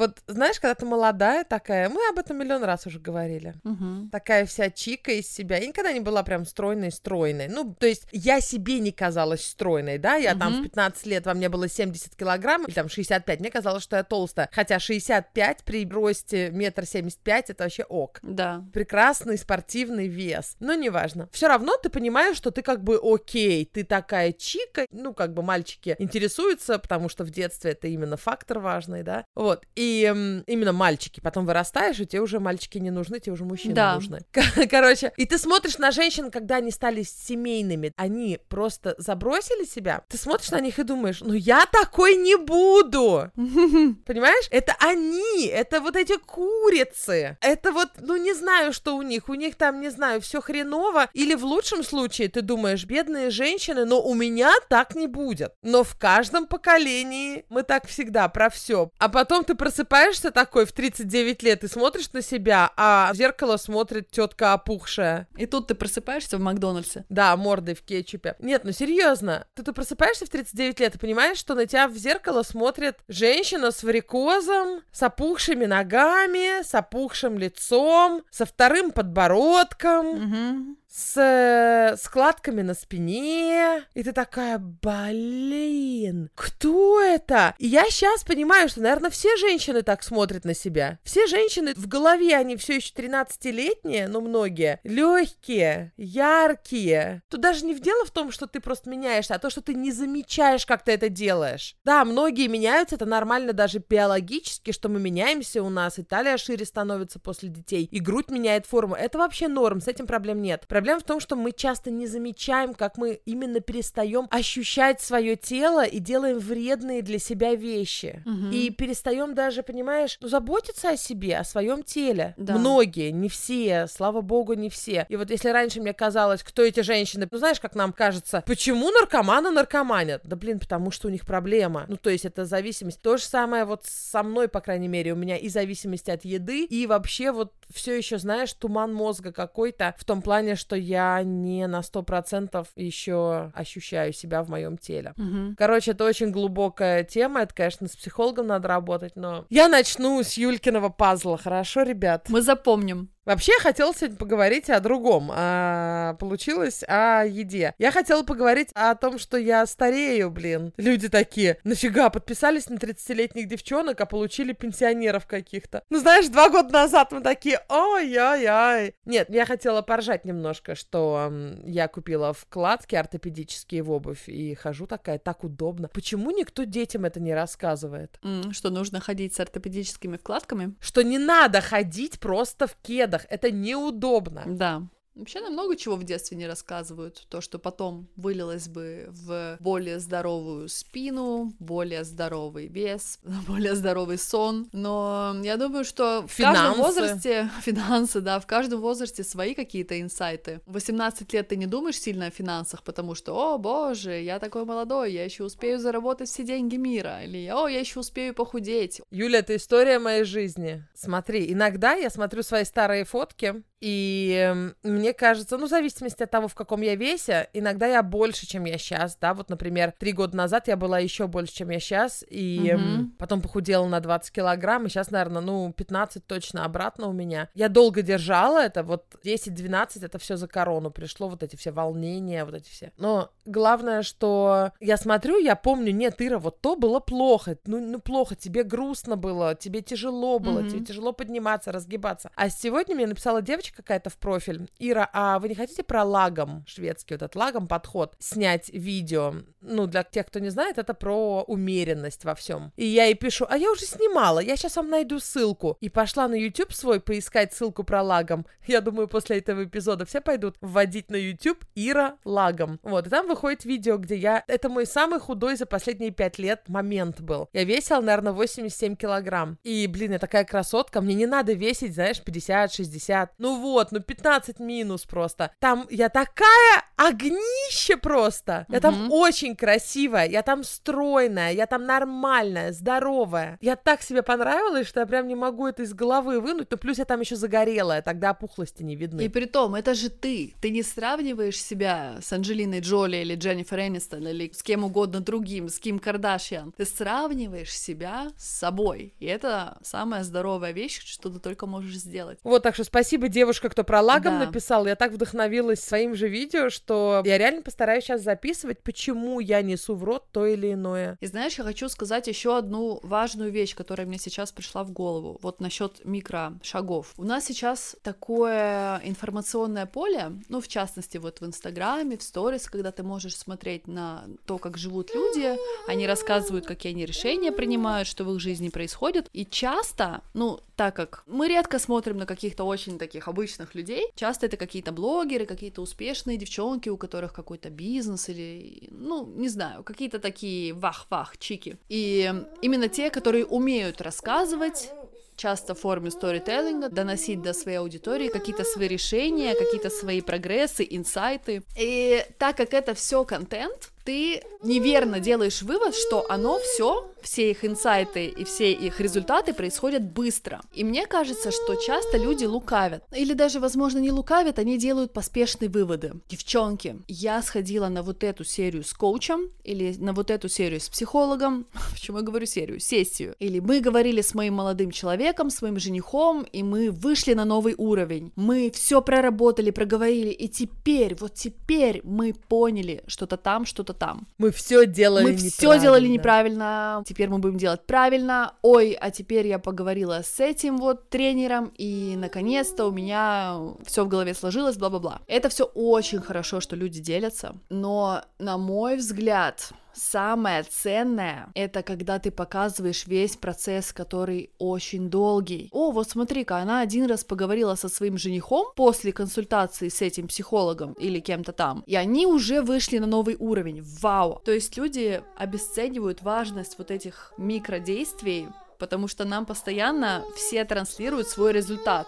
Вот знаешь, когда ты молодая такая, мы об этом миллион раз уже говорили. Угу. Такая вся чика из себя. Я никогда не была прям стройной-стройной. Ну, то есть я себе не казалась стройной, да? Я там в Мгм. 15 лет, во мне было 70 килограмм, или там 65. Мне казалось, что я толстая. Хотя 65 при росте метр семьдесят пять это вообще ок. Да. Прекрасный спортивный вес. Но неважно. Все равно ты понимаешь, что ты как бы окей, ты такая чика. Ну, как бы мальчики интересуются, потому что в детстве это именно фактор важный, да? Вот. И именно мальчики. Потом вырастаешь, и тебе уже мальчики не нужны, тебе уже мужчины Да. нужны. Короче, и ты смотришь на женщин, когда они стали семейными, они просто забросили себя. Ты смотришь на них и думаешь, ну я такой не буду. Понимаешь? Это они, это вот эти курицы. Это вот, ну не знаю, что у них. У них там, не знаю, все хреново. Или в лучшем случае ты думаешь, бедные женщины, но у меня так не будет. Но в каждом поколении мы так всегда про все. А потом ты просыпаешься такой в 39 лет и смотришь на себя, а в зеркало смотрит тетка опухшая. И тут ты просыпаешься в Макдональдсе. Да, мордой в кетчупе. Нет, ну серьезно. Ты, ты просыпаешься в 39 лет и понимаешь, что на тебя в зеркало смотрит женщина с варикозом, с опухшими ногами, с опухшим лицом, со вторым подбородком, Угу. С э, складками на спине. И ты такая, блин, кто это? И я сейчас понимаю, что, наверное, все женщины так смотрят на себя. Все женщины в голове, они все еще 13-летние, но многие, легкие, яркие. Тут даже не в дело в том, что ты просто меняешься, а то, что ты не замечаешь, как ты это делаешь. Да, многие меняются, это нормально даже биологически, что мы меняемся, у нас и талия шире становится после детей, и грудь меняет форму. Это вообще норм, с этим проблем нет. Проблема в том, что мы часто не замечаем, как мы именно перестаем ощущать свое тело и делаем вредные для себя вещи. Мгм. И перестаем даже, понимаешь, ну, заботиться о себе, о своем теле. Да. Многие, не все, слава богу, не все. И вот если раньше мне казалось, кто эти женщины, ну знаешь, как нам кажется, почему наркоманы наркоманят? Да блин, потому что у них проблема. Ну то есть это зависимость. То же самое вот со мной, по крайней мере, у меня и зависимость от еды, и вообще вот все еще, знаешь, туман мозга какой-то в том плане, что я не на сто процентов еще ощущаю себя в моем теле. Угу. Короче, это очень глубокая тема. Это, конечно, с психологом надо работать, но я начну с Юлькиного пазла, хорошо, ребят? Мы запомним. Вообще, я хотела сегодня поговорить о другом. А получилось о еде. Я хотела поговорить о том, что я старею, блин. Люди такие, нафига, подписались на 30-летних девчонок, а получили пенсионеров каких-то. Ну, знаешь, два года назад мы такие, ой-ой-ой. Нет, я хотела поржать немножко, что м, я купила вкладки ортопедические в обувь и хожу такая, так удобно. Почему никто детям это не рассказывает? М, Что нужно ходить с ортопедическими вкладками? Что не надо ходить просто в кедах, это неудобно. Да. Вообще нам много чего в детстве не рассказывают. То, что потом вылилось бы в более здоровую спину, более здоровый вес, более здоровый сон. Но я думаю, что в каждом Финансы. возрасте... Финансы, да, в каждом возрасте свои какие-то инсайты. В 18 лет ты не думаешь сильно о финансах, потому что, о, боже, я такой молодой, я еще успею заработать все деньги мира. Или, о, я еще успею похудеть. Юля, это история моей жизни. Смотри, иногда я смотрю свои старые фотки, и эм, мне кажется, ну, в зависимости от того, в каком я весе, иногда я больше, чем я сейчас, да, вот, например, три года назад я была еще больше, чем я сейчас, и Мгм. потом похудела на 20 килограмм, и сейчас, наверное, ну, 15 точно обратно у меня. Я долго держала это, вот 10-12 это все за корону пришло, вот эти все волнения, вот эти все. Но главное, что я смотрю, я помню, нет, Ира, вот то было плохо, ну, ну плохо, тебе грустно было, тебе тяжело было, Мгм. тебе тяжело подниматься, разгибаться. А сегодня мне написала девочка, девочка какая-то в профиль. Ира, а вы не хотите про лагом, шведский вот этот лагом подход, снять видео? Ну, для тех, кто не знает, это про умеренность во всем. И я ей пишу, а я уже снимала, я сейчас вам найду ссылку. И пошла на YouTube свой поискать ссылку про лагом. Я думаю, после этого эпизода все пойдут вводить на YouTube Ира лагом. Вот, и там выходит видео, где я... Это мой самый худой за последние пять лет момент был. Я весила, наверное, 87 килограмм. И, блин, я такая красотка, мне не надо весить, знаешь, 50-60. Ну вот, ну 15 минус просто. Там я такая огнище просто. Я там очень красивая, я там стройная, я там нормальная, здоровая. Я так себе понравилась, что я прям не могу это из головы вынуть. Ну, плюс я там еще загорелая, тогда опухлости не видны. И при том, это же ты. Ты не сравниваешь себя с Анджелиной Джоли или Дженнифер Энистон или с кем угодно другим, с Ким Кардашьян. Ты сравниваешь себя с собой. И это самая здоровая вещь, что ты только можешь сделать. Вот, так что спасибо, девушка, кто про лагом Да. написал. Я так вдохновилась своим же видео, что я реально постараюсь сейчас записывать, почему я несу в рот то или иное. И знаешь, я хочу сказать еще одну важную вещь, которая мне сейчас пришла в голову. Вот насчет микрошагов. У нас сейчас такое информационное поле, ну, в частности, вот в Инстаграме, в сторис, когда ты можешь смотреть на то, как живут люди, они рассказывают, какие они решения принимают, что в их жизни происходит. И часто, ну, так как мы редко смотрим на каких-то очень таких обычных людей, часто это какие-то блогеры, какие-то успешные девчонки, у которых какой-то бизнес или, ну, не знаю, какие-то такие вах-вах чики. И именно те, которые умеют рассказывать часто в форме сторителлинга, доносить до своей аудитории какие-то свои решения, какие-то свои прогрессы, инсайты. И так как это все контент, ты неверно делаешь вывод, что оно все, все их инсайты и все их результаты происходят быстро. И мне кажется, что часто люди лукавят. Или даже, возможно, не лукавят, они делают поспешные выводы. Девчонки, я сходила на вот эту серию с коучем, или на вот эту серию с психологом, почему я говорю серию, сессию. Или мы говорили с моим молодым человеком, с моим женихом, и мы вышли на новый уровень. Мы все проработали, проговорили, и теперь, вот теперь мы поняли что-то там, что-то там. Мы все делали Мы все делали неправильно, теперь мы будем делать правильно. Ой, а теперь я поговорила с этим вот тренером, и наконец-то у меня все в голове сложилось, бла-бла-бла. Это все очень хорошо, что люди делятся, но, на мой взгляд, Самое ценное — это когда ты показываешь весь процесс, который очень долгий. О, вот смотри-ка, она один раз поговорила со своим женихом после консультации с этим психологом или кем-то там, и они уже вышли на новый уровень. Вау! То есть люди обесценивают важность вот этих микродействий, потому что нам постоянно все транслируют свой результат.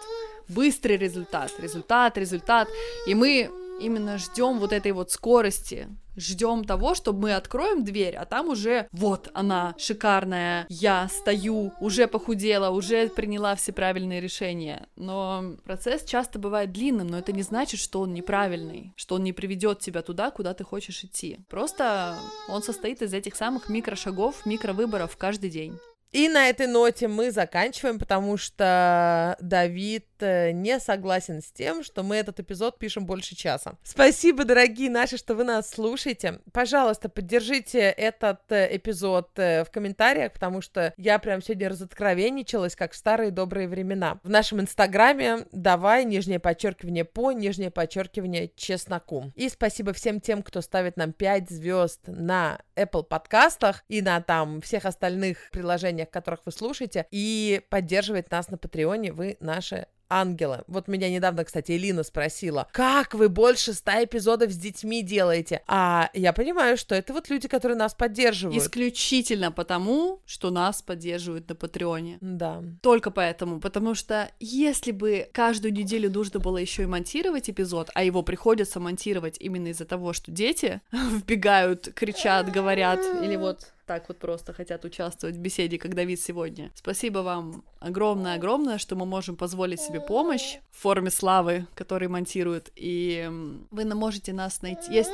Быстрый результат, результат, результат. И мы именно ждем вот этой вот скорости, ждем того, чтобы мы откроем дверь, а там уже вот она, шикарная, я стою, уже похудела, уже приняла все правильные решения. Но процесс часто бывает длинным, но это не значит, что он неправильный, что он не приведет тебя туда, куда ты хочешь идти. Просто он состоит из этих самых микрошагов, микровыборов каждый день. И на этой ноте мы заканчиваем, потому что Давид не согласен с тем, что мы этот эпизод пишем больше часа. Спасибо, дорогие наши, что вы нас слушаете. Пожалуйста, поддержите этот э, эпизод э, в комментариях, потому что я прям сегодня разоткровенничалась, как в старые добрые времена. В нашем инстаграме давай, нижнее подчеркивание по, нижнее подчеркивание чесноку. И спасибо всем тем, кто ставит нам 5 звезд на Apple подкастах и на там всех остальных приложениях, которых вы слушаете, и поддерживает нас на Патреоне. Вы наши ангелы. Вот меня недавно, кстати, Элина спросила, как вы больше ста эпизодов с детьми делаете? А я понимаю, что это вот люди, которые нас поддерживают. Исключительно потому, что нас поддерживают на Патреоне. Да. Только поэтому, потому что если бы каждую неделю нужно было еще и монтировать эпизод, а его приходится монтировать именно из-за того, что дети вбегают, кричат, говорят, или вот так вот просто хотят участвовать в беседе, как Давид сегодня. Спасибо вам огромное-огромное, что мы можем позволить себе помощь в форме славы, который монтирует, и вы можете нас найти. Есть...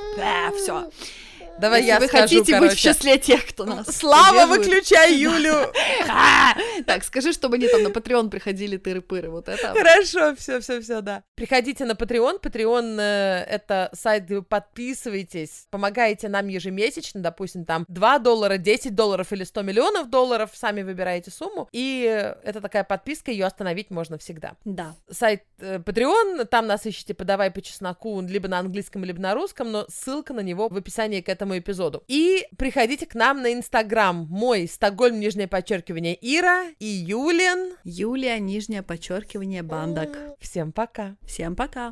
все. Давай Если я вы скажу, хотите быть в короче. числе тех, кто нас Слава, выключай Юлю! Так, скажи, чтобы они там на Patreon приходили тыры-пыры, вот это. Хорошо, все, все, все, да. Приходите на Patreon. Patreon э, это сайт, где вы подписываетесь, помогаете нам ежемесячно, допустим, там 2 доллара, 10 долларов или 100 миллионов долларов, сами выбираете сумму. И э, это такая подписка, ее остановить можно всегда. Да. Сайт э, Patreon, там нас ищите «Подавай по чесноку» либо на английском, либо на русском, но ссылка на него в описании к этому эпизоду. И приходите к нам на Инстаграм. Мой Стокгольм, нижнее подчеркивание, Ира и Юлин. Юлия, нижнее подчеркивание, бандок. Всем пока. Всем пока.